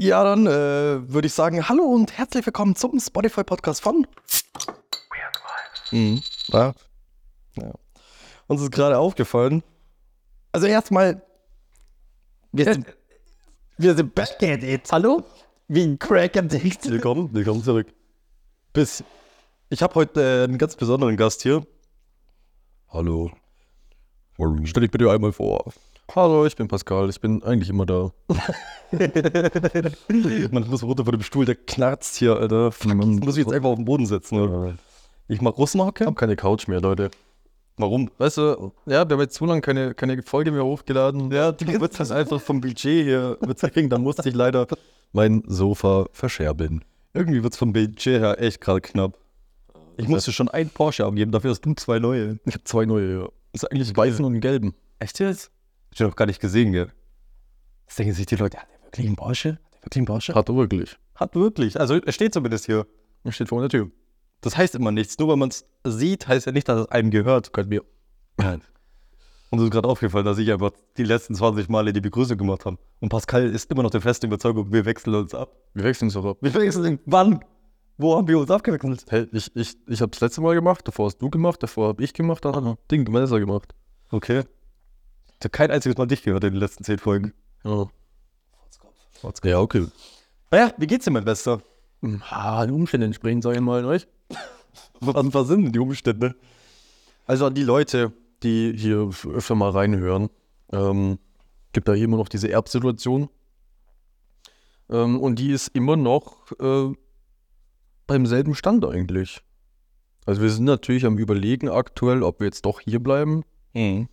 Ja, dann äh, würde ich sagen, hallo und herzlich willkommen zum Spotify-Podcast von Mhm. Ja. ja. Uns ist gerade aufgefallen. Also erstmal, wir sind, wir sind back at it. Hallo? Wie ein Crack Addict. Willkommen, willkommen zurück. Bis, ich habe heute äh, einen ganz besonderen Gast hier. Hallo. Stell dich bitte einmal vor. Hallo, ich bin Pascal, ich bin eigentlich immer da. Man muss runter von dem Stuhl, der knarzt hier, Alter. Fuck, ich muss mich jetzt einfach auf den Boden setzen. Oder? Ich mach Ich Russenhocke. habe keine Couch mehr, Leute. Warum? Weißt du, ja, wir haben jetzt zu lange keine, keine Folge mehr hochgeladen. Ja, die wird das einfach vom Budget hier bezwecken. Dann musste ich leider Mein Sofa verscherbeln. Irgendwie wird es vom Budget her echt gerade knapp. Ich musste schon ein Porsche abgeben, dafür hast du zwei neue. Ich habe zwei neue, ja. Ist eigentlich Weißen und gelben. Echt jetzt? Ich habe noch gar nicht gesehen, gell? Das denken sich die Leute, hat der wirklich einen Porsche? Hat der wirklich einen Porsche? Hat er wirklich. Hat wirklich. Also er steht zumindest hier. Er steht vor der Tür. Das heißt immer nichts. Nur weil man es sieht, heißt ja nicht, dass es einem gehört. Gehört mir. Und es ist gerade aufgefallen, dass ich einfach die letzten 20 Male die Begrüßung gemacht habe. Und Pascal ist immer noch der festen Überzeugung, wir wechseln uns ab. Wir wechseln uns doch ab. Wir wechseln wann? Wo haben wir uns abgewechselt? Hey, ich, ich, ich habe das letzte Mal gemacht, davor hast du gemacht, davor habe ich gemacht, dann hat Ding gemeinsam gemacht. Okay. Ich habe kein einziges Mal dich gehört in den letzten 10 Folgen. Ja. Ja, okay. Naja, wie geht's dir, mein Bester? Ah, den Umständen entsprechend, sag ich mal, euch. Was, was sind denn die Umstände? Also an die Leute, die hier öfter mal reinhören, ähm, gibt da hier immer noch diese Erbsituation. Ähm, und die ist immer noch äh, beim selben Stand eigentlich. Also wir sind natürlich am Überlegen aktuell, ob wir jetzt doch hier bleiben, Mhm.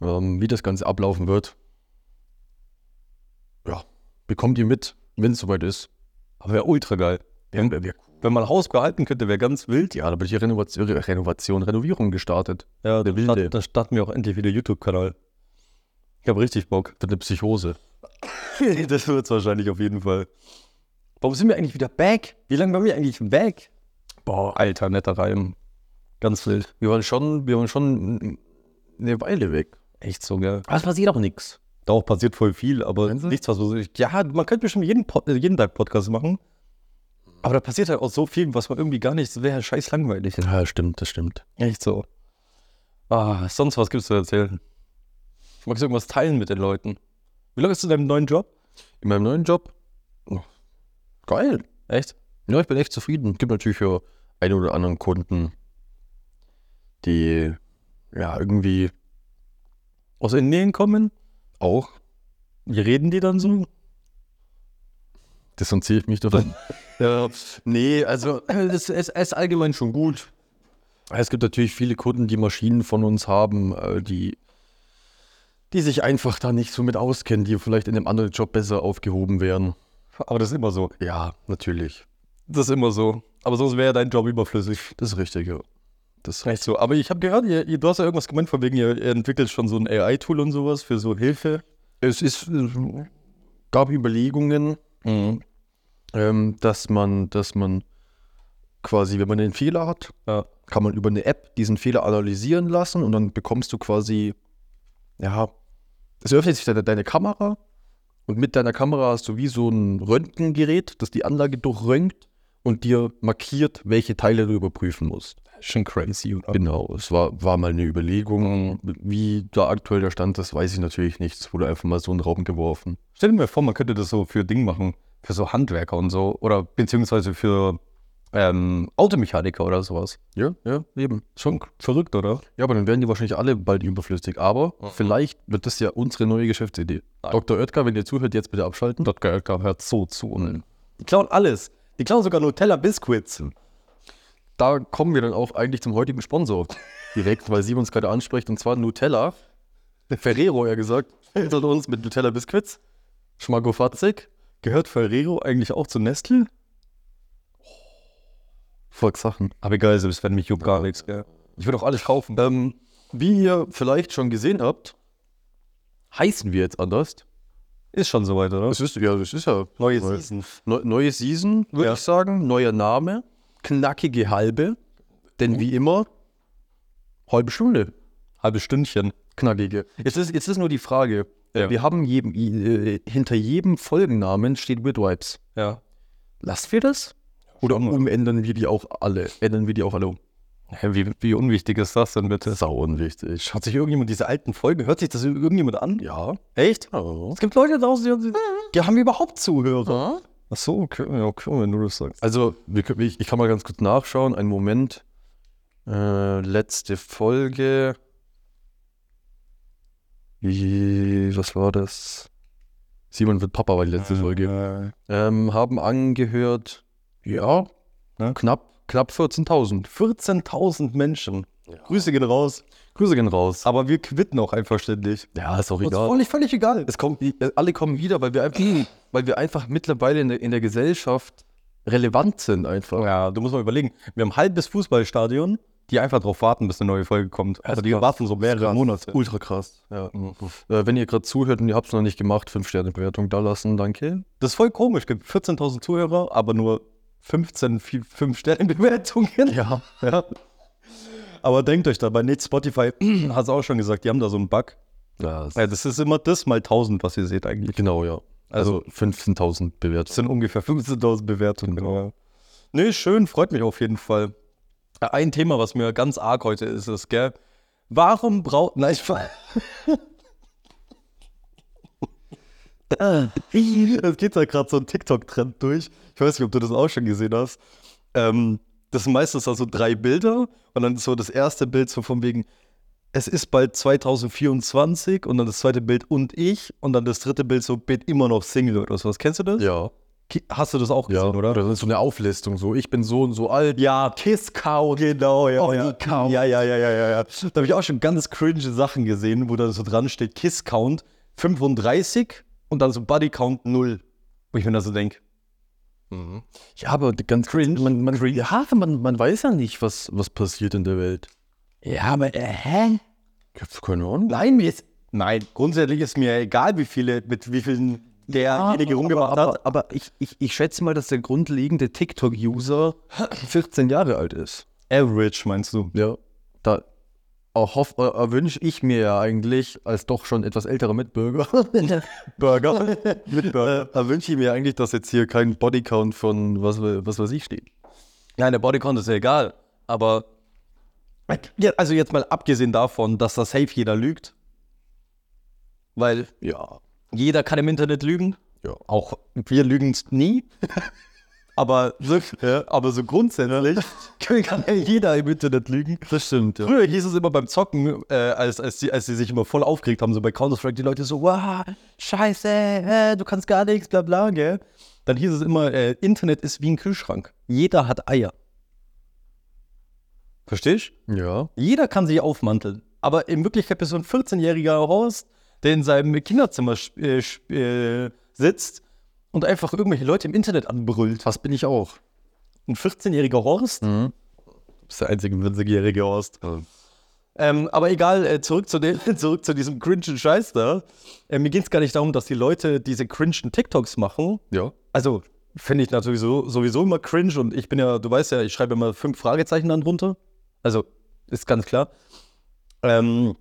Ähm, wie das Ganze ablaufen wird. Ja, bekommt ihr mit, wenn es soweit ist. Aber wäre ultra geil. Wär- Wenn man ein Haus behalten könnte, wäre ganz wild. ja, da bin ich ja Renovation, Renovation, Renovierung gestartet. Ja, der Wilde. dann starten wir auch endlich wieder YouTube-Kanal. Ich habe richtig Bock. Wird eine Psychose. das wird's wahrscheinlich auf jeden Fall. Warum sind wir eigentlich wieder back? Wie lange waren wir eigentlich weg? Boah, alter, netter Reim. Ganz wild. Wir waren schon, wir waren schon eine Weile weg. Echt so, gell? Aber es passiert auch nichts. Da auch passiert voll viel, aber nichts, was so. Ja, man könnte bestimmt jeden, Pod, äh, jeden Tag Podcast machen. Aber da passiert halt auch so viel, was man irgendwie gar nicht, das wäre scheiß langweilig. Ja, stimmt, das stimmt. Echt so. Ah, sonst was gibt's zu erzählen? Magst du irgendwas teilen mit den Leuten? Wie lange bist du in deinem neuen Job? In meinem neuen Job, oh, geil. Echt? Ja, ich bin echt zufrieden. Gibt natürlich für einen oder anderen Kunden, die ja irgendwie Aus den Nähen kommen? auch, Wie reden die dann so? distanziere ich mich davon. ja, nee, also es es ist allgemein schon gut. Es gibt natürlich viele Kunden, die Maschinen von uns haben, äh, die, die sich einfach da nicht so mit auskennen, die vielleicht in einem anderen Job besser aufgehoben wären. Aber das ist immer so. Ja, natürlich. Das ist immer so. Aber sonst wäre dein Job überflüssig. Das ist richtig, ja. Das ist so. Aber ich habe gehört, ihr, ihr, du hast ja irgendwas gemeint, von wegen, ihr, ihr entwickelt schon so ein AI-Tool und sowas für so Hilfe. Es ist, gab Überlegungen, ähm, dass man, dass man quasi, wenn man einen Fehler hat, Ja. kann man über eine App diesen Fehler analysieren lassen und dann bekommst du quasi, ja, es öffnet sich deine, deine Kamera und mit deiner Kamera hast du wie so ein Röntgengerät, das die Anlage durchröntgt und dir markiert, welche Teile du überprüfen musst. Schon crazy, oder? Genau, es war, war mal eine Überlegung. Wie da aktuell der Stand ist, weiß ich natürlich nicht. Es wurde einfach mal so in den Raum geworfen. Stell dir mal vor, man könnte das so für Ding machen, für so Handwerker und so. Oder beziehungsweise für ähm, Automechaniker oder sowas. Ja, ja, eben. Schon verrückt, oder? Ja, aber dann werden die wahrscheinlich alle bald überflüssig. Aber vielleicht wird das ja unsere neue Geschäftsidee. Nein. Dr. Oetker, wenn ihr zuhört, jetzt bitte abschalten. Dort gehört, hört so zu. Und die klauen alles. Die klauen sogar Nutella Biscuits. Da kommen wir dann auch eigentlich zum heutigen Sponsor direkt, weil sie uns gerade anspricht, und zwar Nutella. Ferrero, ja gesagt, Hinter uns mit Nutella Biscuits. schmackofatzig. Gehört Ferrero eigentlich auch zu Nestle? Volkssachen. Aber egal, selbst wenn mich juckt gar nichts, gell? Ich würde auch alles kaufen. Ähm, wie ihr vielleicht schon gesehen habt, heißen wir jetzt anders. Ist schon soweit, oder? Es ist ja, es ist ja Neue neu- Season. Neu, neue Season, würde Ja. ich sagen. Neuer Name. Knackige halbe. Denn wie immer, halbe Stunde. Halbe Stündchen. Knackige. Jetzt ist, jetzt ist nur die Frage, Äh, Wir haben jedem, äh, hinter jedem Folgennamen steht Weird Vibes. Ja. Lassen wir das? Oder Schauen wir. umändern wir die auch alle? Ändern wir die auch alle um? Hä, Wie, wie unwichtig ist das denn bitte? Sau unwichtig. Hat sich irgendjemand diese alten Folgen, hört sich das irgendjemand an? Ja. Echt? Oh. Es gibt Leute draußen, die, uns- die haben überhaupt Zuhörer. Ach so, okay, ja, okay, wenn du das sagst. Also, ich, ich kann mal ganz kurz nachschauen. Einen Moment. Äh, letzte Folge. Was war das? Simon wird Papa war die letzte Folge. Ähm, haben angehört, ja, Ne? knapp, knapp 14.000. 14.000 Menschen. Grüße gehen raus. Grüße gehen raus. Aber wir quitten auch einfach ständig. Ja, ist auch egal. völlig, völlig egal. Es kommt, alle kommen wieder, weil wir einfach, weil wir einfach mittlerweile in der, in der Gesellschaft relevant sind einfach. Ja, du musst mal überlegen. Wir haben ein halbes Fußballstadion, die einfach darauf warten, bis eine neue Folge kommt. Also die krass. warten so mehrere. Monate. Ultra krass. Ja. Äh, wenn ihr gerade zuhört und ihr habt es noch nicht gemacht, 5-Sterne-Bewertung da lassen, danke. Das ist voll komisch. Es gibt 14.000 Zuhörer, aber nur 15 5-Sterne-Bewertungen. Ja. ja. Aber denkt euch dabei nicht, Spotify hat es auch schon gesagt, die haben da so einen Bug. ja das- Ja, das ist immer das mal 1000, was ihr seht eigentlich. genau, ja. Also 15.000 Das Bewertungen. sind ungefähr 15.000 Bewertungen. Genau. Nee, schön, freut mich auf jeden Fall. Ein Thema, was mir ganz arg heute ist, ist, gell? Warum braucht. Nein, ich. Es geht da gerade so ein TikTok-Trend durch. Ich weiß nicht, ob du das auch schon gesehen hast. Ähm, das sind meistens also drei Bilder und dann ist so das erste Bild so von wegen, es ist bald 2024 und dann das zweite Bild und ich und dann das dritte Bild so, bin immer noch Single oder sowas. Kennst du das? Ja. Hast du das auch Ja, gesehen, oder? Das ist so eine Auflistung. So, ich bin so und so alt. Ja, Kiss Count. Genau, ja. Oh, ja. Count. ja, ja, ja, ja, ja, ja. Da habe ich auch schon ganz cringe Sachen gesehen, wo da so dran steht, Kiss Count 35 und dann so Body Count 0. Wo ich mir da so denke, Ja, aber ganz cringe. Man, man, ja, man, man weiß ja nicht, was, was passiert in der Welt. Ja, aber äh, hä? Ich hab's keine Ahnung. Nein, mir ist. Nein, grundsätzlich ist mir egal, wie viele, mit wie vielen derjenige rumgemacht aber, hat. aber ich, ich, ich schätze mal, dass der grundlegende TikTok-User 14 Jahre alt ist. Average, meinst du? Ja. Da äh, erwünsche ich mir ja eigentlich als doch schon etwas älterer Mitbürger, Burger. äh, erwünsche ich mir eigentlich, dass jetzt hier kein Bodycount von was, was weiß ich steht. Ja, der Bodycount ist ja egal, aber. Ja, also jetzt mal abgesehen davon, dass das safe jeder lügt. Weil Ja. jeder kann im Internet lügen. Ja. Auch wir lügen nie. aber, so, aber so grundsätzlich kann ja jeder im Internet lügen. Das stimmt, ja. Früher hieß es immer beim Zocken, äh, als, als, die, als die sich immer voll aufgeregt haben, so bei Counter-Strike, die Leute so, wow, scheiße, äh, du kannst gar nichts, bla bla, gell? Dann hieß es immer, äh, Internet ist wie ein Kühlschrank. Jeder hat Eier. Verstehst du? Ja. Jeder kann sich aufmanteln. Aber in Wirklichkeit bist du ein 14-jähriger Horst, der in seinem Kinderzimmer äh, äh, sitzt und einfach irgendwelche Leute im Internet anbrüllt. Das bin ich auch. Ein 14-jähriger Horst? Mhm. Du bist der einzige 14-jährige Horst. Ja. Ähm, aber egal, äh, zurück, zu dem, zurück zu diesem cringen Scheiß da. Äh, mir geht es gar nicht darum, dass die Leute diese cringen TikToks machen. Ja. Also, finde ich natürlich so, sowieso immer cringe und ich bin ja, du weißt ja, ich schreibe immer fünf Fragezeichen dann drunter. Also, ist ganz klar. Ähm,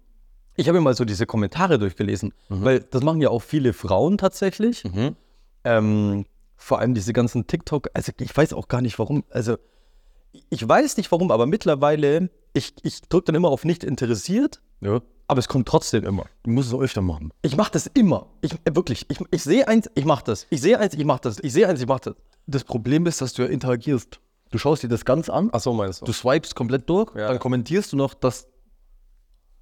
ich habe mir mal so diese Kommentare durchgelesen, weil das machen ja auch viele Frauen tatsächlich. Mhm. Ähm, vor allem diese ganzen TikTok, also ich weiß auch gar nicht warum, also ich weiß nicht warum, aber mittlerweile, ich, ich drücke dann immer auf nicht interessiert, Ja. aber es kommt trotzdem immer. Du musst es auch öfter machen. Ich mache das immer. Ich, äh, wirklich, ich, ich sehe eins, ich mache das. Ich sehe eins, ich mache das. Ich sehe eins, ich mache das. Das Problem ist, dass du ja interagierst. Du schaust dir das ganz an, Ach so, meinst du swipest komplett durch, Ja. dann kommentierst du noch, dass,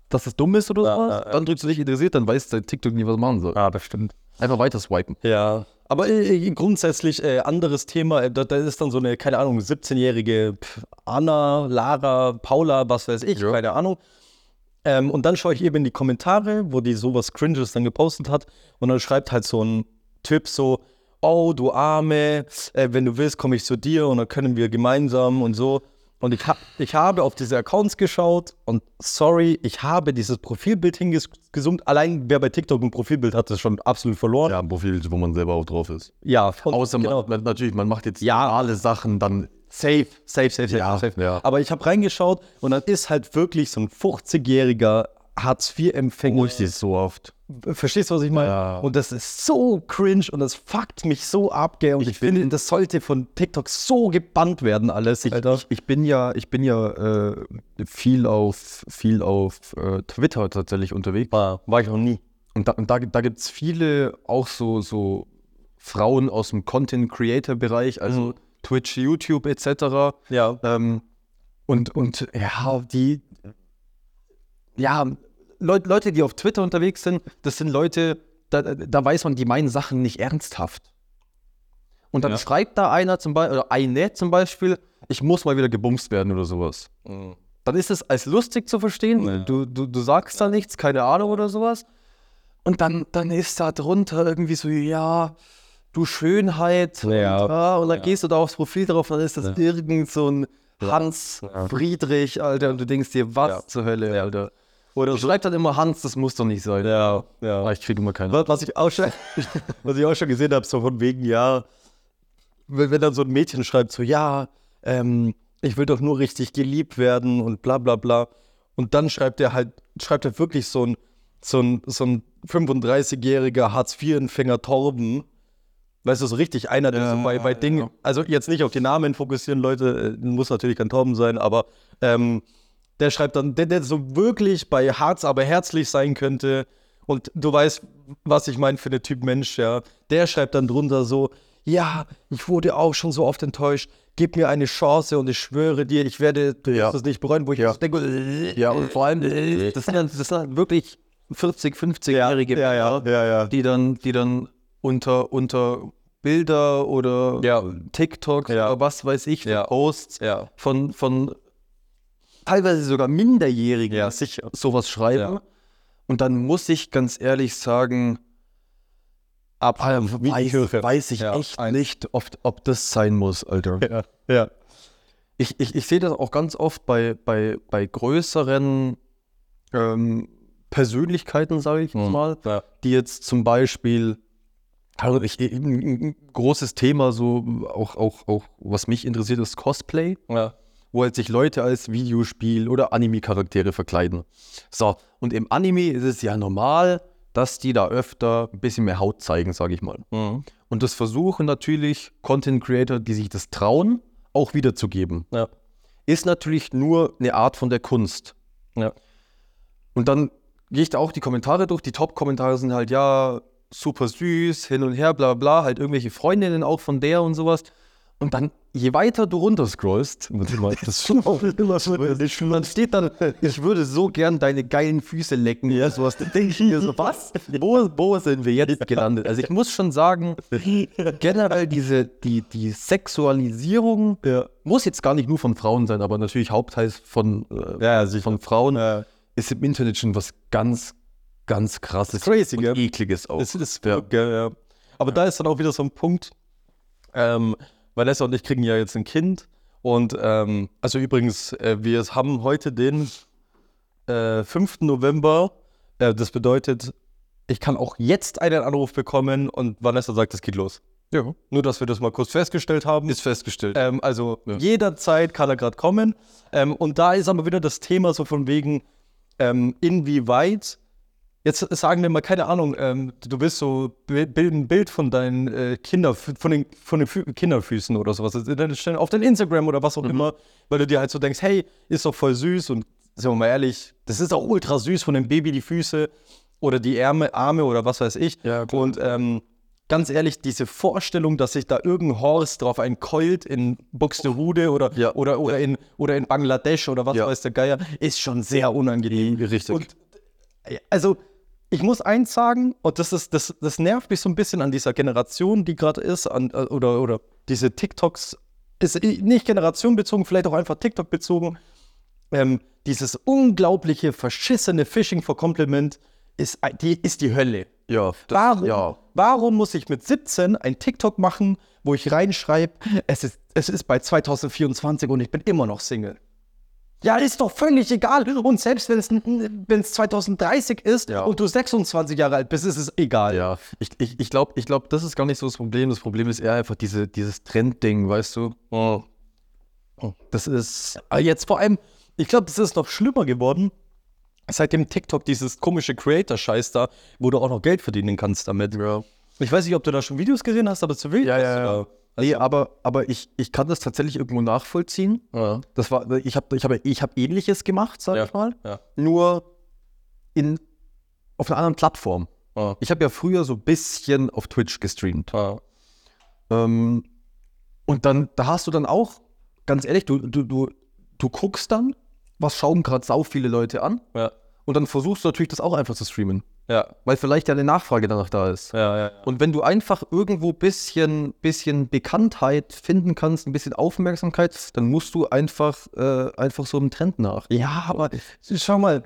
dass das dumm ist oder Ja, sowas. ja, ja. Dann drückst du dich interessiert, dann weißt du TikTok nie, was machen soll. Ah, das stimmt. Einfach weiter swipen. Ja, aber äh, grundsätzlich äh, anderes Thema. Äh, da, da ist dann so eine, keine Ahnung, 17-jährige pf, Anna, Lara, Paula, was weiß ich, Ja. keine Ahnung. Ähm, und dann schaue ich eben in die Kommentare, wo die sowas Cringes dann gepostet hat. Und dann schreibt halt so ein Typ so, oh, du Arme, äh, wenn du willst, komme ich zu dir und dann können wir gemeinsam und so. Und ich, ha ich habe auf diese Accounts geschaut und sorry, ich habe dieses Profilbild hingezoomt. Allein wer bei TikTok ein Profilbild hat, ist schon absolut verloren. Ja, ein Profil, wo man selber auch drauf ist. Ja, und- Außer genau. man, man, natürlich, man macht jetzt Ja. alle Sachen dann. Safe, safe, safe, safe. Ja, safe. ja. Aber ich habe reingeschaut und dann ist halt wirklich so ein 50-jähriger Hartz-IV-Empfänger. Oh, ich sehe es so oft. Verstehst du, was ich meine? Ja. Und das ist so cringe und das fuckt mich so ab, gell? Und ich, finde, das sollte von TikTok so gebannt werden, alles, Ich, Alter. ich, ich bin ja, ich bin ja äh, viel auf, viel auf äh, Twitter tatsächlich unterwegs. war, war ich noch nie. Und da, und da, da gibt es viele auch so, so Frauen aus dem Content-Creator-Bereich, also Twitch, YouTube etc. Ja. Ähm, und, und ja, die, ja, Leut, Leute, die auf Twitter unterwegs sind, das sind Leute, da, da weiß man, die meinen Sachen nicht ernsthaft. Und dann Ja. schreibt da einer zum Beispiel, oder eine zum Beispiel, ich muss mal wieder gebumst werden oder sowas. Dann ist es als lustig zu verstehen. Ja. Du, du, du sagst da nichts, keine Ahnung oder sowas. Und dann, dann ist da drunter irgendwie so, ja, du Schönheit. Ja. Und, ah, und dann gehst du da aufs Profil drauf, dann ist das irgend so ein Hans. Friedrich, Alter, und du denkst dir, was zur Hölle, Alter. Oder schreibt dann immer Hans, das muss doch nicht sein. Ja, ja. Ah, ich kriege immer keine. Was, was, ich auch schon, was ich auch schon gesehen habe, so von wegen, ja, wenn, wenn dann so ein Mädchen schreibt, so, ja, ähm, ich will doch nur richtig geliebt werden und bla bla bla. Und dann schreibt er halt, schreibt er wirklich so ein, so ein, so ein 35-jähriger Hartz-IV-Empfänger Torben. Weißt du, so richtig einer, der Ja, so bei, bei Dingen, ja. also jetzt nicht auf die Namen fokussieren, Leute, äh, muss natürlich kein Torben sein, aber ähm, der schreibt dann, der, der so wirklich bei Harz aber herzlich sein könnte. Und du weißt, was ich meine für eine Typ Mensch, ja. Der schreibt dann drunter so, ja, ich wurde auch schon so oft enttäuscht. Gib mir eine Chance und ich schwöre dir, ich werde Ja. es nicht bereuen, wo ich Ja. denke, äh, Ja, und vor allem, das sind, dann- das sind dann wirklich 40, 50-jährige ja, ja, ja, die dann, die dann unter, unter Bilder oder Ja. TikTok Ja. oder was weiß ich. Posts von, von teilweise sogar Minderjährigen Ja, sicher. sowas schreiben. Ja. Und dann muss ich ganz ehrlich sagen, Ab, weiß, weiß ich Ja, echt nicht, ob, ob das sein muss, Alter. Ja, ja. Ich, ich, ich sehe das auch ganz oft bei, bei, bei größeren ähm, Persönlichkeiten, sage ich Mhm. mal, Ja. die jetzt zum Beispiel, also ich, ein, ein großes Thema, so auch, auch, auch, was mich interessiert, ist Cosplay, Ja. Wo halt sich Leute als Videospiel- oder Anime-Charaktere verkleiden. So, und im Anime ist es ja normal, dass die da öfter ein bisschen mehr Haut zeigen, sage ich mal. Mhm. Und das versuchen natürlich Content Creator, die sich das trauen, auch wiederzugeben. Ja. Ist natürlich nur eine Art von der Kunst. Ja. Und dann gehe ich da auch die Kommentare durch. Die Top-Kommentare sind halt, ja, super süß, hin und her, bla bla, halt irgendwelche Freundinnen auch von der und sowas. Und dann, je weiter du runter scrollst, das dann steht dann, ich würde so gern deine geilen Füße lecken. Ja, sowas. Da denke ich mir so, was? Wo, wo sind wir jetzt gelandet? Also ich muss schon sagen, generell diese, die, die Sexualisierung Ja. muss jetzt gar nicht nur von Frauen sein, aber natürlich hauptteils von, äh, Ja, von Frauen Ja. ist im Internet schon was ganz, ganz krasses Crazy, und gell? ekliges auch. Es ist Ja. ja. Gell, ja. Aber da ist dann auch wieder so ein Punkt, ähm, Vanessa und ich kriegen ja jetzt ein Kind. Und ähm, also übrigens, äh, wir haben heute den äh, 5. November. Äh, das bedeutet, ich kann auch jetzt einen Anruf bekommen und Vanessa sagt, es geht los. Ja. Nur, dass wir das mal kurz festgestellt haben. Ist festgestellt. Ähm, also Ja. jederzeit kann er gerade kommen. Ähm, und da ist aber wieder das Thema so von wegen, ähm, inwieweit, jetzt sagen wir mal, keine Ahnung, ähm, du willst so bi- bild- ein Bild von deinen äh, Kinder, von den, von den Fü Kinderfüßen oder sowas, also dann stellen auf dein Instagram oder was auch immer, weil du dir halt so denkst, hey, ist doch voll süß und sind wir mal ehrlich, das ist auch ultra süß von dem Baby die Füße oder die Ärme, Arme oder was weiß ich. Ja, und ähm, ganz ehrlich, diese Vorstellung, dass sich da irgendein Horst drauf einkeult in Buxtehude oder, Ja. oder, oder, in, oder in Bangladesch oder was Ja. weiß der Geier, ist schon sehr unangenehm. Richtig. Und äh, also, ich muss eins sagen, und das, ist, das, das nervt mich so ein bisschen an dieser Generation, die gerade ist, an, äh, oder, oder diese TikToks, ist nicht generationenbezogen, vielleicht auch einfach TikTok bezogen. Ähm, dieses unglaubliche, verschissene Phishing for Compliment ist, ein- die, ist die Hölle. ja. Das, Warum, Ja. warum muss ich mit 17 ein TikTok machen, wo ich reinschreibe, es ist, es ist bei 2024 und ich bin immer noch Single? Ja, ist doch völlig egal. Und selbst wenn es, wenn es 2030 ist Ja. und du 26 Jahre alt bist, ist es egal. Ja, ich, ich, ich glaube, ich glaub, das ist gar nicht so das Problem. Das Problem ist eher einfach diese, dieses Trendding, weißt du? Das ist. Jetzt vor allem, ich glaube, es ist noch schlimmer geworden. seitdem TikTok dieses komische Creator-Scheiß da, wo du auch noch Geld verdienen kannst damit. Ja. Ich weiß nicht, ob du da schon Videos gesehen hast, aber zu wild. Ja, ist ja, ja. da. Nee, aber, aber ich, ich kann das tatsächlich irgendwo nachvollziehen. Ja. Das war, ich habe ich hab, ich hab ähnliches gemacht, sag Ja. ich mal. Ja. Nur in, auf einer anderen Plattform. Ich habe ja früher so ein bisschen auf Twitch gestreamt. Ähm, und dann, da hast du dann auch, ganz ehrlich, du, du, du, du guckst dann, was schauen gerade sau viele Leute an. Und dann versuchst du natürlich das auch einfach zu streamen. Ja. Weil vielleicht ja eine Nachfrage danach da ist. Ja, ja, Und wenn du einfach irgendwo bisschen, bisschen Bekanntheit finden kannst, ein bisschen Aufmerksamkeit, dann musst du einfach, äh, einfach so einem Trend nach. Ja, aber schau mal.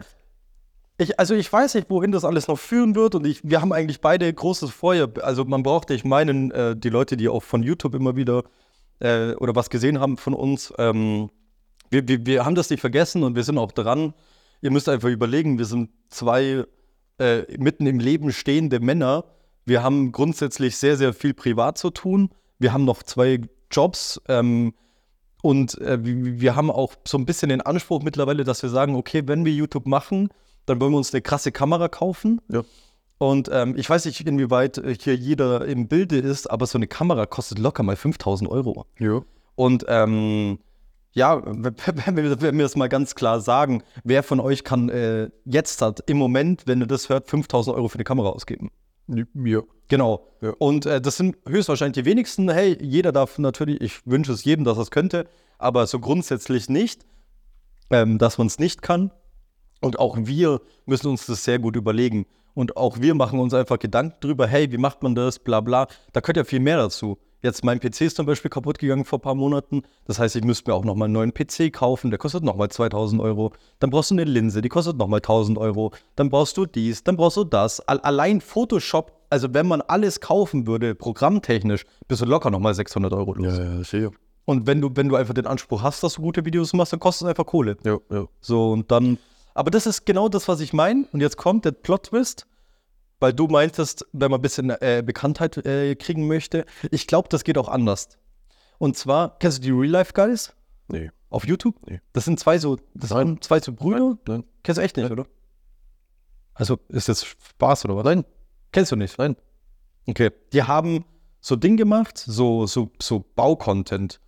Ich, also ich weiß nicht, wohin das alles noch führen wird und ich, wir haben eigentlich beide großes Feuer. Also man braucht, ich meinen, äh, die Leute, die auch von YouTube immer wieder äh, oder was gesehen haben von uns, ähm, wir, wir, wir haben das nicht vergessen und wir sind auch dran. Ihr müsst einfach überlegen, wir sind zwei äh, mitten im Leben stehende Männer. Wir haben grundsätzlich sehr, sehr viel privat zu tun. Wir haben noch zwei Jobs. Ähm, und äh, wir haben auch so ein bisschen den Anspruch mittlerweile, dass wir sagen, okay, wenn wir YouTube machen, dann wollen wir uns eine krasse Kamera kaufen. Ja. Und ähm, ich weiß nicht, inwieweit hier jeder im Bilde ist, aber so eine Kamera kostet locker mal 5000 Euro. Ja. Und ähm, ja, wenn wir, wenn wir das mal ganz klar sagen, wer von euch kann äh, jetzt hat, im Moment, wenn ihr das hört, 5000 Euro für eine Kamera ausgeben? Ja. Genau. Ja. Und äh, das sind höchstwahrscheinlich die wenigsten. Hey, jeder darf natürlich, ich wünsche es jedem, dass er es könnte, aber so grundsätzlich nicht, ähm, dass man es nicht kann. Und auch wir müssen uns das sehr gut überlegen. Und auch wir machen uns einfach Gedanken drüber, hey, wie macht man das, bla bla. Da gehört ja viel mehr dazu. Jetzt mein PC ist zum Beispiel kaputt gegangen vor ein paar Monaten. Das heißt, ich müsste mir auch nochmal einen neuen PC kaufen. Der kostet nochmal 2000 Euro. Dann brauchst du eine Linse, die kostet nochmal 1000 Euro. Dann brauchst du dies, dann brauchst du das. Al- Allein Photoshop, also wenn man alles kaufen würde, programmtechnisch, bist du locker nochmal 600 Euro los. Ja, ja, sicher. Und wenn du, wenn du einfach den Anspruch hast, dass du gute Videos machst, dann kostet es einfach Kohle. Ja, ja. So, und dann. Aber das ist genau das, was ich meine. Und jetzt kommt der Plot-Twist, weil du meintest, wenn man ein bisschen äh, Bekanntheit äh, kriegen möchte. Ich glaube, das geht auch anders. Und zwar, kennst du die Real Life Guys Nee. auf YouTube? Nee. Das sind zwei so, das Nein. sind zwei so Brüder. Nein. Kennst du echt nicht, Nein. oder? Also, ist das Spaß oder was? Nein. Kennst du nicht? Nein. Okay. Die haben so Ding gemacht, so, so, so Baucontent.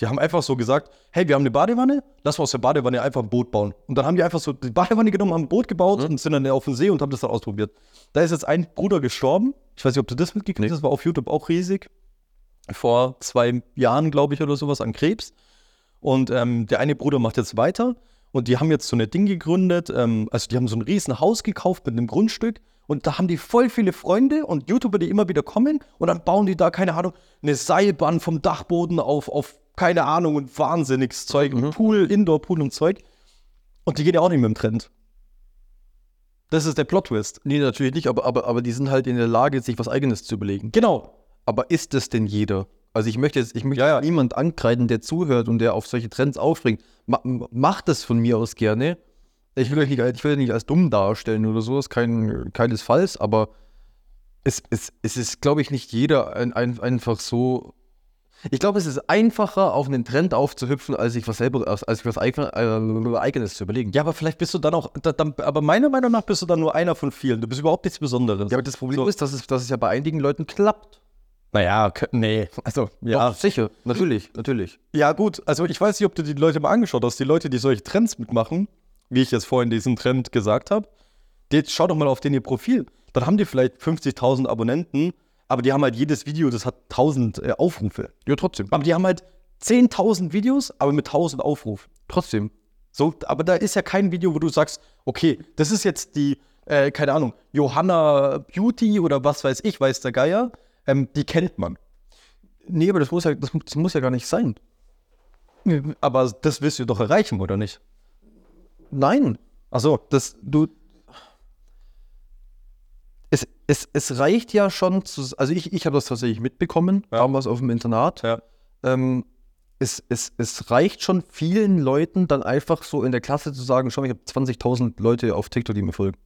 Die haben einfach so gesagt, hey, wir haben eine Badewanne, lass mal aus der Badewanne einfach ein Boot bauen. Und dann haben die einfach so die Badewanne genommen, haben ein Boot gebaut und sind dann auf den See und haben das dann ausprobiert. Da ist jetzt ein Bruder gestorben. Ich weiß nicht, ob du das mitgekriegt Nee. hast, das war auf YouTube auch riesig. Vor zwei Jahren, glaube ich, oder sowas an Krebs. Und ähm, der eine Bruder macht jetzt weiter und die haben jetzt so eine Ding gegründet. Ähm, also die haben so ein riesen Haus gekauft mit einem Grundstück und da haben die voll viele Freunde und YouTuber, die immer wieder kommen und dann bauen die da, keine Ahnung, eine Seilbahn vom Dachboden auf, auf keine Ahnung und wahnsinniges Zeug. Mhm. Pool, Indoor-Pool und Zeug. Und die gehen ja auch nicht mit dem Trend. Das ist der Plot-Twist. Nee, natürlich nicht, aber, aber, aber die sind halt in der Lage, sich was Eigenes zu überlegen. Genau. Aber ist das denn jeder? Also ich möchte jetzt, ich möchte Ja, ja. niemand ankreiden, der zuhört und der auf solche Trends aufspringt. Ma macht das von mir aus gerne. Ich will euch nicht, ich will nicht als dumm darstellen oder so, ist kein, keinesfalls, aber es, es, es ist, glaube ich, nicht jeder ein, ein, einfach so. Ich glaube, es ist einfacher, auf einen Trend aufzuhüpfen, als sich was selber, als als sich was äh, Eigenes zu überlegen. Ja, aber vielleicht bist du dann auch, da, dann, aber meiner Meinung nach bist du dann nur einer von vielen. Du bist überhaupt nichts Besonderes. Ja, aber das Problem So. ist, dass es, dass es ja bei einigen Leuten klappt. naja, nee. Also, ja. Doch, sicher, natürlich, natürlich. Ja, gut. Also, ich weiß nicht, ob du die Leute mal angeschaut hast. Die Leute, die solche Trends mitmachen, wie ich jetzt vorhin diesen Trend gesagt habe, die, schau doch mal auf den ihr Profil. Dann haben die vielleicht 50.000 Abonnenten, aber die haben halt jedes Video, das hat 1000 äh, Aufrufe. Ja, trotzdem. Aber die haben halt 10.000 Videos, aber mit 1000 Aufrufen. Trotzdem. So, aber da ist ja kein Video, wo du sagst, okay, das ist jetzt die, äh, keine Ahnung, Johanna Beauty oder was weiß ich, weiß der Geier, ähm, die kennt man. Nee, aber das muss ja, das, das muss ja gar nicht sein. Aber das willst du doch erreichen, oder nicht? Nein. Achso, Das, du. Es, es, es reicht ja schon zu. Also ich, ich habe das tatsächlich mitbekommen, Ja. damals auf dem Internat. ja. Ähm, es, es, es reicht schon vielen Leuten dann einfach so in der Klasse zu sagen, schau mal, ich habe 20.000 Leute auf TikTok, die mir folgen.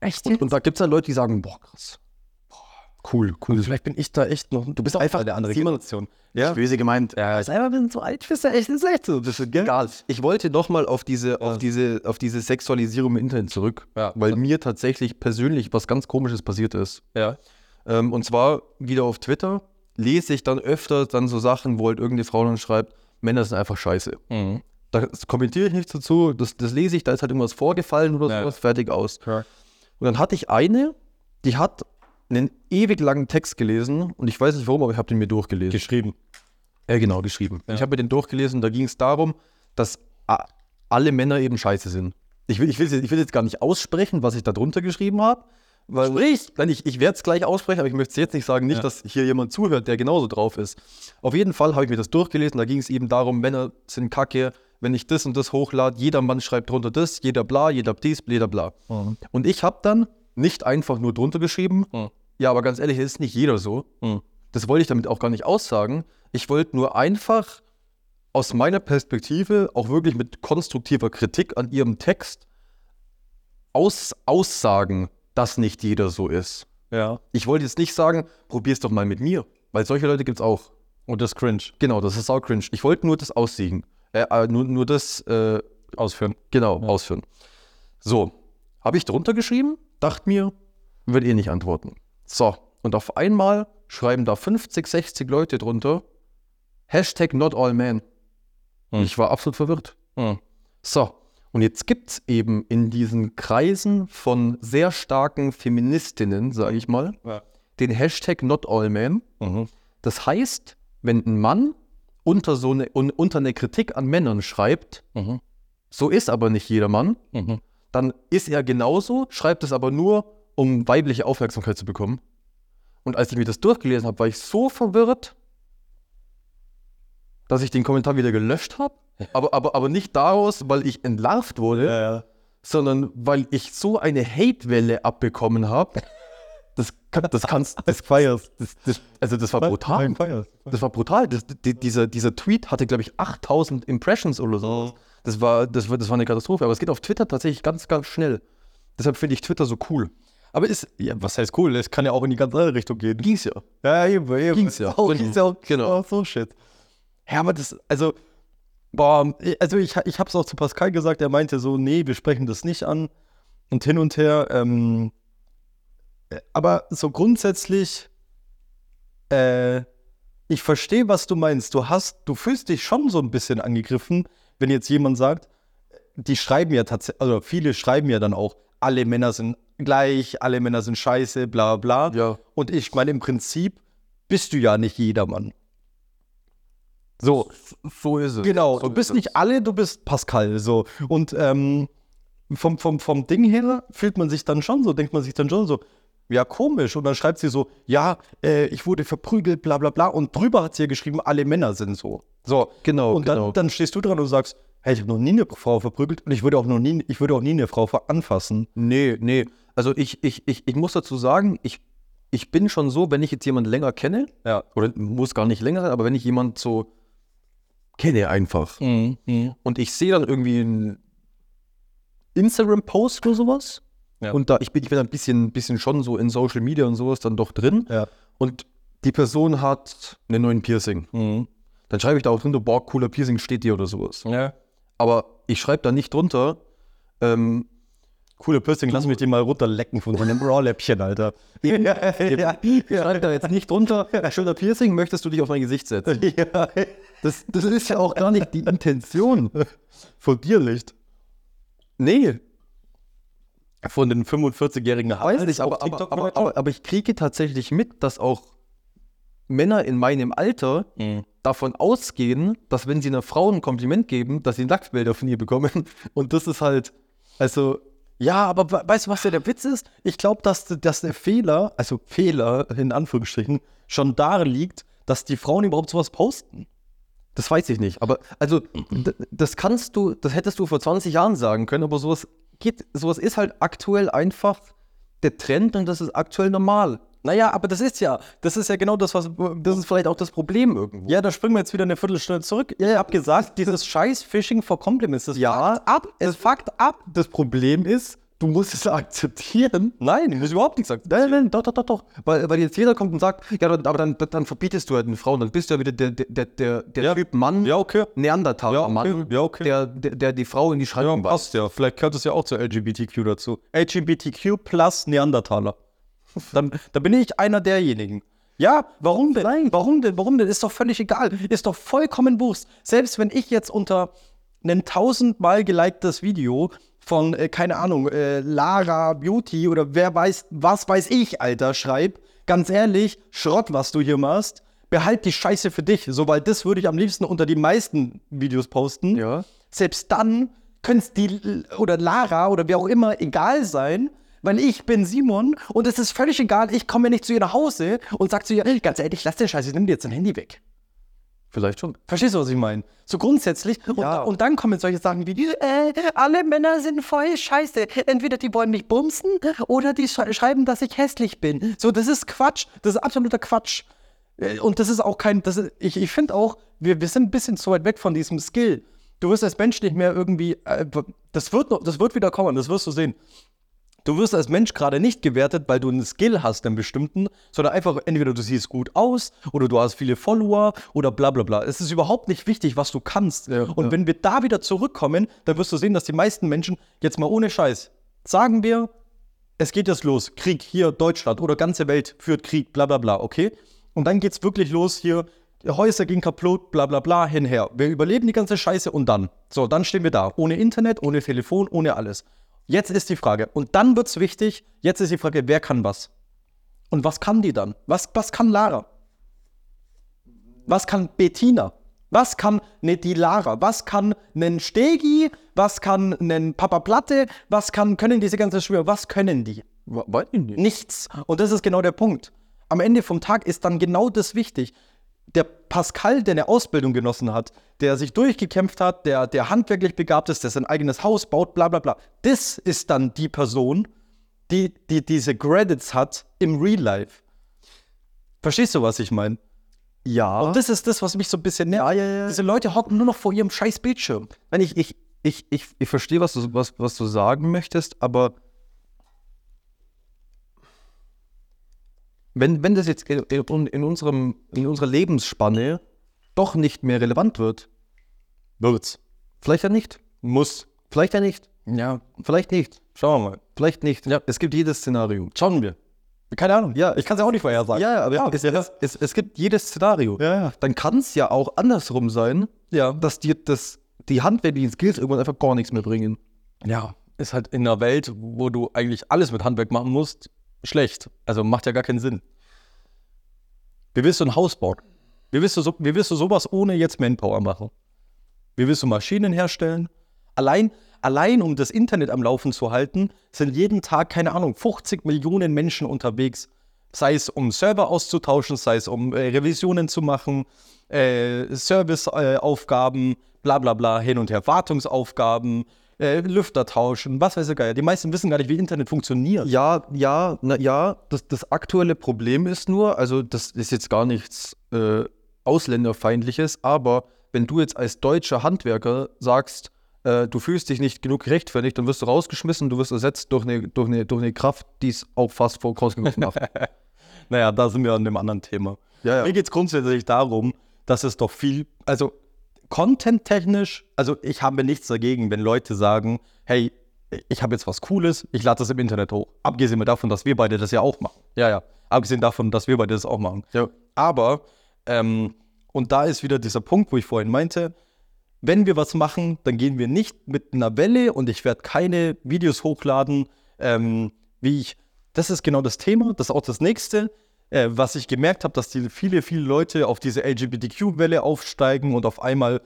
Echt Und, und da gibt es dann Leute, die sagen, boah, krass. Cool, cool. Vielleicht bin ich da echt noch. Du bist auch einfach eine andere Generation. Ja. Böse gemeint. Ja, ist einfach ein bisschen zu alt. Bist du echt, ist echt so. Das ist Egal. Ich wollte nochmal auf diese, auf, diese, auf diese Sexualisierung im Internet zurück, Ja. weil mir tatsächlich persönlich was ganz Komisches passiert ist. Ja. Ähm, und zwar wieder auf Twitter lese ich dann öfter dann so Sachen, wo halt irgendeine Frau dann schreibt, Männer sind einfach scheiße. Mhm. Da kommentiere ich nichts dazu, das, das lese ich, da ist halt irgendwas vorgefallen oder Ja. sowas, fertig aus. Ja. Und dann hatte ich eine, die hat einen ewig langen Text gelesen und ich weiß nicht warum, aber ich habe den mir durchgelesen. Geschrieben. Ja, genau, geschrieben. Ich habe mir den durchgelesen, da ging es darum, dass alle Männer eben scheiße sind. Ich will, ich, will, jetzt- ich will jetzt gar nicht aussprechen, was ich da drunter geschrieben habe. Weil Nein, ich, ich werde es gleich aussprechen, aber ich möchte es jetzt nicht sagen, nicht, Ja. dass hier jemand zuhört, der genauso drauf ist. Auf jeden Fall habe ich mir das durchgelesen, da ging es eben darum, Männer sind kacke, wenn ich das und das hochlade, jeder Mann schreibt drunter das, jeder bla, jeder dies, bla bla. Mhm. Und ich habe dann nicht einfach nur drunter geschrieben, Mhm. ja, aber ganz ehrlich, es ist nicht jeder so. Mhm. Das wollte ich damit auch gar nicht aussagen. Ich wollte nur einfach aus meiner Perspektive auch wirklich mit konstruktiver Kritik an ihrem Text aus, aussagen, dass nicht jeder so ist. Ja. Ich wollte jetzt nicht sagen, probier's doch mal mit mir, weil solche Leute gibt es auch. Und das ist cringe. Genau, das ist sau cringe. Ich wollte nur das aussiegen. Äh, äh, nur, nur das äh, Ausführen. genau ausführen. So, habe ich drunter geschrieben, dachte mir, wird ihr nicht antworten. So, und auf einmal schreiben da 50, 60 Leute drunter, Hashtag not all men. Hm. Ich war absolut verwirrt. Mhm. So, und jetzt gibt es eben in diesen Kreisen von sehr starken Feministinnen, sage ich mal, Ja. den Hashtag not all men. Mhm. Das heißt, wenn ein Mann unter so eine, un, unter eine Kritik an Männern schreibt, Mhm. so ist aber nicht jeder Mann, Mhm. Dann ist er genauso, schreibt es aber nur, um weibliche Aufmerksamkeit zu bekommen. Und als ich mir das durchgelesen habe, war ich so verwirrt, dass ich den Kommentar wieder gelöscht habe. Aber, aber, aber nicht daraus, weil ich entlarvt wurde, Ja, ja. sondern weil ich so eine Hatewelle abbekommen habe. Das, das kannst Das feierst. das, das, also das war brutal. Das war brutal. Das, die, dieser, dieser Tweet hatte, glaube ich, 8000 Impressions oder so. Das war, das, war, das war eine Katastrophe. Aber es geht auf Twitter tatsächlich ganz, ganz schnell. Deshalb finde ich Twitter so cool. Aber ist, ja, was heißt cool? Es kann ja auch in die ganz andere Richtung gehen. Ging's ja. Ja, eben, eben. Ging's ja. Auch, Genau. ging's ja auch, Genau. auch so shit. Ja, aber das, also, boah, also ich, ich hab's auch zu Pascal gesagt, er meinte so, nee, wir sprechen das nicht an und hin und her. Ähm, äh, aber so grundsätzlich, äh, ich verstehe, was du meinst. Du hast, du fühlst dich schon so ein bisschen angegriffen, wenn jetzt jemand sagt, die schreiben ja tatsächlich, also viele schreiben ja dann auch, alle Männer sind gleich, alle Männer sind scheiße, bla bla. Ja. Und ich meine, im Prinzip bist du ja nicht jedermann. So, So ist es. genau. So Du bist ist nicht alle, du bist Pascal. So. Und ähm, vom, vom, vom Ding her fühlt man sich dann schon so, denkt man sich dann schon so, ja, komisch. Und dann schreibt sie so, ja, äh, ich wurde verprügelt, bla bla bla. Und drüber hat sie ja geschrieben, alle Männer sind so. So. Genau, Und dann, genau. dann stehst du dran und sagst, hey, ich habe noch nie eine Frau verprügelt und ich würde auch noch nie, ich würde auch nie eine Frau anfassen. Nee, nee. Also ich, ich, ich, ich muss dazu sagen, ich, ich bin schon so, wenn ich jetzt jemanden länger kenne, Ja. oder muss gar nicht länger sein, aber wenn ich jemanden so kenne einfach Mhm. und ich sehe dann irgendwie einen Instagram-Post oder sowas Ja. und da ich bin, ich bin ein bisschen, bisschen schon so in Social Media und sowas dann doch drin Ja. und die Person hat einen neuen Piercing. Mhm. Dann schreibe ich da auch drunter, boah, cooler Piercing steht dir oder sowas. Ja. Aber ich schreibe da nicht drunter, ähm, Coole Piercing, lass mich den mal runterlecken von meinem Raw-Läppchen, Alter. ja, ja, Ich schreibe da jetzt nicht drunter, schöner Piercing, möchtest du dich auf mein Gesicht setzen? ja. Das, das ist ja auch gar nicht die Intention. Von dir nicht. Nee, Von den 45-jährigen weiß nicht, aber, aber, aber, aber, aber ich kriege tatsächlich mit, dass auch Männer in meinem Alter Mhm. davon ausgehen, dass wenn sie einer Frau ein Kompliment geben, dass sie Nacktbilder von ihr bekommen. Und das ist halt, also, Ja, aber we- weißt du, was ja der Witz ist? Ich glaube, dass, dass der Fehler, also Fehler in Anführungsstrichen, schon darin liegt, dass die Frauen überhaupt sowas posten. das weiß ich nicht. Aber, also, d- das kannst du, das hättest du vor 20 Jahren sagen können, aber sowas geht, sowas ist halt aktuell einfach der Trend und das ist aktuell normal. Naja, aber das ist ja, das ist ja genau das, was. Das ist vielleicht auch das Problem irgendwo. Ja, da springen wir jetzt wieder eine Viertelstunde zurück. Ja, ich hab gesagt, dieses scheiß Phishing for Compliments, das Ja. fuckt ab, es fuckt ab. Das Problem ist, Du musst es akzeptieren. Nein, ich muss überhaupt nichts akzeptieren. Nein, nein, doch, doch, doch, doch. Weil, weil jetzt jeder kommt und sagt, ja, aber dann, dann verbietest du halt eine Frau, dann bist du ja wieder der, der, der, der Ja. Typ Mann, Ja, okay. Neandertaler Ja, okay. Mann, Ja, okay. Der, der, der die Frau in die Ja, Schranken weist. passt ja. Vielleicht gehört es ja auch zur LGBTQ dazu. LGBTQ plus Neandertaler. Dann, dann bin ich einer derjenigen. Ja, warum denn? Warum denn? Warum denn? Ist doch völlig egal. Ist doch vollkommen Wurst. Selbst wenn ich jetzt unter ein tausendmal geliktes Video von, äh, keine Ahnung, äh, Lara Beauty oder wer weiß, was weiß ich, Alter, schreib, ganz ehrlich, Schrott, was du hier machst, behalt die Scheiße für dich. So, weil das würde ich am liebsten unter die meisten Videos posten Ja. selbst dann könnte es die oder Lara oder wer auch immer egal sein, weil ich bin Simon und es ist völlig egal, ich komme ja nicht zu ihr nach Hause und sag zu ihr, "Ey, ganz ehrlich, lass den Scheiß, ich nimm dir jetzt dein Handy weg. Vielleicht schon. Verstehst du, was ich meine? So grundsätzlich. Und, Ja. und dann kommen solche Sachen wie, äh, alle Männer sind voll scheiße. Entweder die wollen mich bumsen oder die sch schreiben, dass ich hässlich bin. So, das ist Quatsch. Das ist absoluter Quatsch. Äh, Und das ist auch kein, das ist, ich, ich finde auch, wir, wir sind ein bisschen zu weit weg von diesem Skill. Du wirst als Mensch nicht mehr irgendwie, äh, das, wird noch, das wird wieder kommen, das wirst du sehen. Du wirst als Mensch gerade nicht gewertet, weil du einen Skill hast, einen bestimmten, sondern einfach entweder du siehst gut aus oder du hast viele Follower oder bla bla bla. Es ist überhaupt nicht wichtig, was du kannst. Ja, Und ja. wenn wir da wieder zurückkommen, dann wirst du sehen, dass die meisten Menschen, jetzt mal ohne Scheiß, sagen wir, es geht jetzt los, Krieg hier, Deutschland oder ganze Welt führt Krieg, bla bla bla, okay? Und dann geht's wirklich los hier, Häuser gehen kaputt, bla bla bla, hinher. Wir überleben die ganze Scheiße und dann. So, dann stehen wir da. Ohne Internet, ohne Telefon, ohne alles. Jetzt ist die Frage, und dann wird's wichtig, jetzt ist die Frage, wer kann was? Und was kann die dann? Was, was kann Lara? Was kann Bettina? Was kann ne, die Lara? Was kann nen Stegi? Was kann nen Papa Platte? Was kann, können diese ganzen Schwimmer? Was können die? Ich nicht. Nichts. Und das ist genau der Punkt. Am Ende vom Tag ist dann genau das wichtig. Der Pascal, der eine Ausbildung genossen hat, der sich durchgekämpft hat, der, der handwerklich begabt ist, der sein eigenes Haus baut, bla bla bla. Das ist dann die Person, die, die diese Credits hat im Real Life. Verstehst du, was ich meine? Ja. Und das ist das, was mich so ein bisschen nervt. Ja, ja, ja. Diese Leute hocken nur noch vor ihrem scheiß Bildschirm. Nein, ich, ich, ich, ich, ich verstehe, was du, was, was du sagen möchtest, aber wenn, wenn das jetzt in, unserem, in unserer Lebensspanne doch nicht mehr relevant wird, Wird's. vielleicht ja nicht. Muss. Vielleicht ja nicht. Ja, Vielleicht nicht. schauen wir mal. Vielleicht nicht. Ja. Es gibt jedes Szenario. Schauen wir. Keine Ahnung. Ja, ich kann es ja auch nicht vorhersagen. Ja, aber Ja, es, ja. Es, es, es gibt jedes Szenario. Ja, ja. Dann kann es ja auch andersrum sein, Ja. dass dir das, die handwerklichen Skills irgendwann einfach gar nichts mehr bringen. Ja, ist halt in einer Welt, wo du eigentlich alles mit Handwerk machen musst, schlecht. Also macht ja gar keinen Sinn. Wie willst du ein Haus bauen? Wie willst du, so, wie willst du sowas ohne jetzt Manpower machen? Wie willst du Maschinen herstellen? Allein, allein um das Internet am Laufen zu halten, sind jeden Tag, keine Ahnung, 50 Millionen Menschen unterwegs. Sei es um Server auszutauschen, sei es um äh, Revisionen zu machen, äh, Serviceaufgaben, bla bla bla, hin und her, Wartungsaufgaben, äh, Lüfter tauschen, was weiß ich gar nicht. Die meisten wissen gar nicht, wie Internet funktioniert. Ja, ja, na, ja, das, das aktuelle Problem ist nur, also das ist jetzt gar nichts äh, Ausländerfeindliches, aber wenn du jetzt als deutscher Handwerker sagst, äh, du fühlst dich nicht genug gerechtfertigt, dann wirst du rausgeschmissen, du wirst ersetzt durch eine, durch eine, durch eine Kraft, die es auch fast vor kostenlos macht. Naja, da sind wir an dem anderen Thema. Ja, ja. Mir geht es grundsätzlich darum, dass es doch viel, also content-technisch, also ich habe nichts dagegen, wenn Leute sagen, hey, ich habe jetzt was Cooles, ich lade das im Internet hoch. Abgesehen davon, dass wir beide das ja auch machen. Ja, ja. Abgesehen davon, dass wir beide das auch machen. Ja. Aber, ähm, und da ist wieder dieser Punkt, wo ich vorhin meinte, wenn wir was machen, dann gehen wir nicht mit einer Welle und ich werde keine Videos hochladen, ähm, wie ich. Das ist genau das Thema, das ist auch das nächste, äh, was ich gemerkt habe, dass die viele, viele Leute auf diese LGBTQ-Welle aufsteigen und auf einmal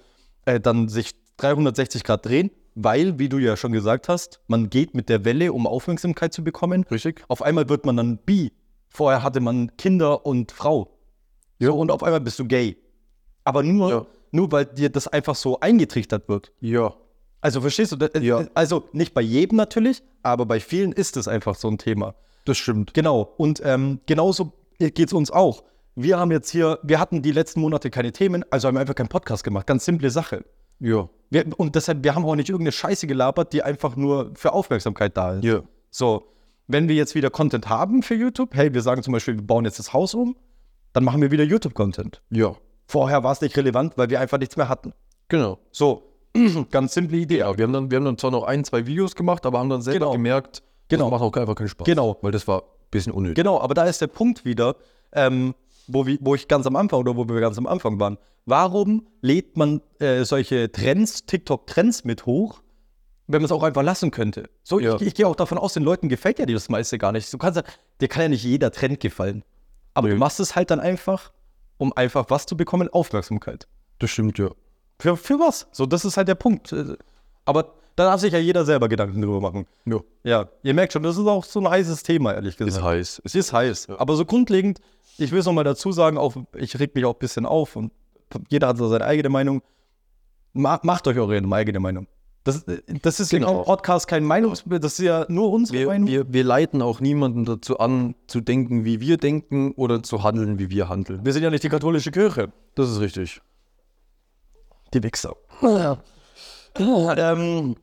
äh, dann sich 360 Grad drehen, weil, wie du ja schon gesagt hast, man geht mit der Welle, um Aufmerksamkeit zu bekommen. Richtig. Auf einmal wird man dann bi. Vorher hatte man Kinder und Frau. So, und auf einmal bist du gay. Aber nur, Ja. nur weil dir das einfach so eingetrichtert wird. Ja. Also verstehst du? Das- Ja. Also nicht bei jedem natürlich, aber bei vielen ist es einfach so ein Thema. Das stimmt. Genau. Und ähm, genauso geht es uns auch. Wir haben jetzt hier, wir hatten die letzten Monate keine Themen, also haben wir einfach keinen Podcast gemacht. Ganz simple Sache. Ja. Wir, und deshalb, wir haben auch nicht irgendeine Scheiße gelabert, die einfach nur für Aufmerksamkeit da ist. Ja. So, wenn wir jetzt wieder Content haben für YouTube, hey, wir sagen zum Beispiel, wir bauen jetzt das Haus um, dann machen wir wieder YouTube-Content. Ja. Vorher war es nicht relevant, weil wir einfach nichts mehr hatten. Genau. So, ganz simple Idee. Ja, wir haben, dann, wir haben dann zwar noch ein, zwei Videos gemacht, aber haben dann selber Genau. gemerkt, Genau. das macht auch einfach keinen Spaß. Genau. Weil das war bisschen unnötig. Genau, aber da ist der Punkt wieder, ähm, wo, wir, wo ich ganz am Anfang oder wo wir ganz am Anfang waren. Warum lädt man äh, solche Trends, TikTok-Trends mit hoch, wenn man es auch einfach lassen könnte? So, Ja. ich, ich gehe auch davon aus, den Leuten gefällt ja das meiste gar nicht. Du kannst ja, dir kann ja nicht jeder Trend gefallen. Aber Nee. du machst es halt dann einfach, um einfach was zu bekommen, Aufmerksamkeit. Das stimmt, ja. Für, für was? So, das ist halt der Punkt. Äh, Aber da darf sich ja jeder selber Gedanken drüber machen. Ja. Ja, ihr merkt schon, das ist auch so ein heißes Thema, ehrlich gesagt. Ist heiß. Es ist heiß. Aber so grundlegend, ich will es nochmal dazu sagen, auch, ich reg mich auch ein bisschen auf und jeder hat so seine eigene Meinung. Ma macht euch eure eigene Meinung. Das, das ist Genau. im Podcast kein Meinungsbild, das ist ja nur unsere Wir, Meinung. wir, wir leiten auch niemanden dazu an, zu denken, wie wir denken oder zu handeln, wie wir handeln. wir sind ja nicht die katholische Kirche. Das ist richtig. Die Wichser. Ja. ähm,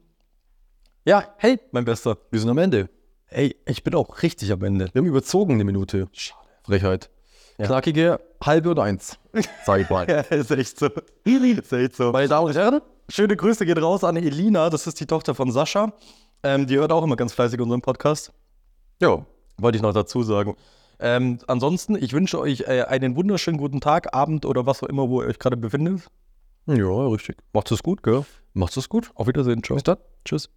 ja, hey, mein Bester. Wir sind am Ende. Ey, ich bin auch richtig am Ende. Wir haben überzogen eine Minute. Schade. Frechheit. Knackige halbe und eins. Sag ich mal. Ja, ist echt so. Ist echt so. Meine Damen und Herren, Schöne Grüße geht raus an Elina, das ist die Tochter von Sascha. Ähm, die hört auch immer ganz fleißig unseren Podcast. ja, Wollte ich noch dazu sagen. Ähm, ansonsten, ich wünsche euch äh, einen wunderschönen guten Tag, Abend oder was auch immer, wo ihr euch gerade befindet. ja, richtig. Macht es gut, gell? Macht's es gut. Auf Wiedersehen, ciao. Bis dann. Tschüss.